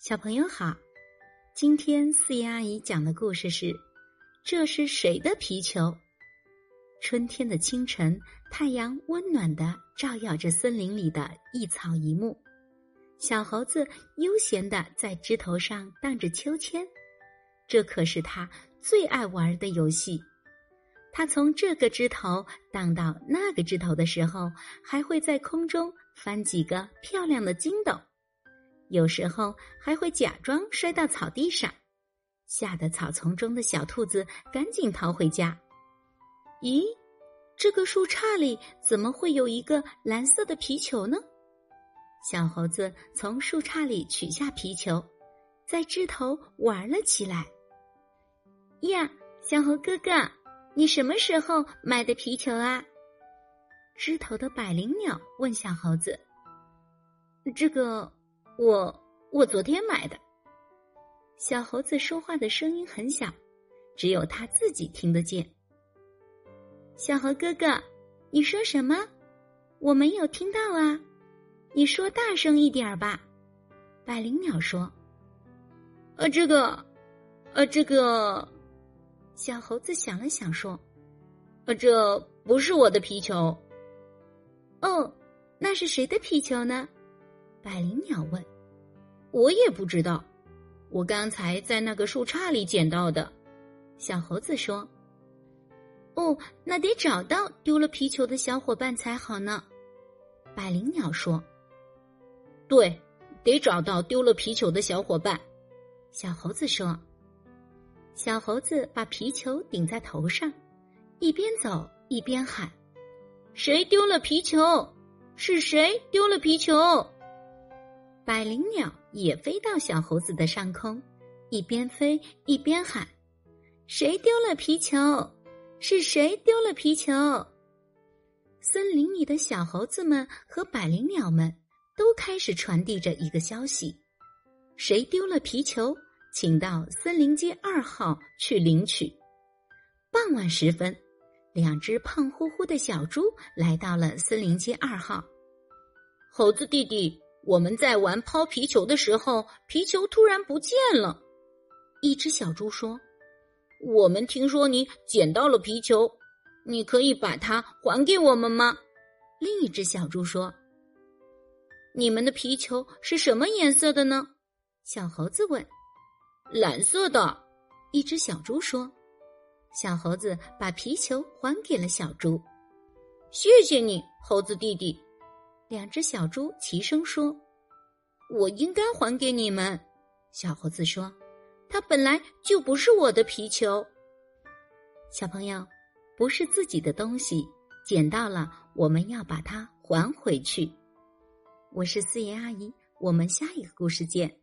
小朋友好，今天四叶阿姨讲的故事是：这是谁的皮球？春天的清晨，太阳温暖的照耀着森林里的一草一木，小猴子悠闲的在枝头上荡着秋千，这可是他最爱玩的游戏。他从这个枝头荡到那个枝头的时候，还会在空中翻几个漂亮的筋斗。有时候还会假装摔到草地上，吓得草丛中的小兔子赶紧逃回家。咦，这个树杈里怎么会有一个蓝色的皮球呢？小猴子从树杈里取下皮球，在枝头玩了起来。呀，小猴哥哥，你什么时候买的皮球啊？枝头的百灵鸟问小猴子：“这个。”我我昨天买的。小猴子说话的声音很小，只有他自己听得见。小猴哥哥，你说什么？我没有听到啊！你说大声一点吧。百灵鸟说：“呃，这个，呃，这个。”小猴子想了想说：“呃，这不是我的皮球。”哦，那是谁的皮球呢？百灵鸟问：“我也不知道，我刚才在那个树杈里捡到的。”小猴子说：“哦，那得找到丢了皮球的小伙伴才好呢。”百灵鸟说：“对，得找到丢了皮球的小伙伴。”小猴子说：“小猴子把皮球顶在头上，一边走一边喊：‘谁丢了皮球？是谁丢了皮球？’”百灵鸟也飞到小猴子的上空，一边飞一边喊：“谁丢了皮球？是谁丢了皮球？”森林里的小猴子们和百灵鸟们都开始传递着一个消息：谁丢了皮球，请到森林街二号去领取。傍晚时分，两只胖乎乎的小猪来到了森林街二号。猴子弟弟。我们在玩抛皮球的时候，皮球突然不见了。一只小猪说：“我们听说你捡到了皮球，你可以把它还给我们吗？”另一只小猪说：“你们的皮球是什么颜色的呢？”小猴子问。“蓝色的。”一只小猪说。小猴子把皮球还给了小猪。“谢谢你，猴子弟弟。”两只小猪齐声说：“我应该还给你们。”小猴子说：“它本来就不是我的皮球。”小朋友，不是自己的东西，捡到了，我们要把它还回去。我是四爷阿姨，我们下一个故事见。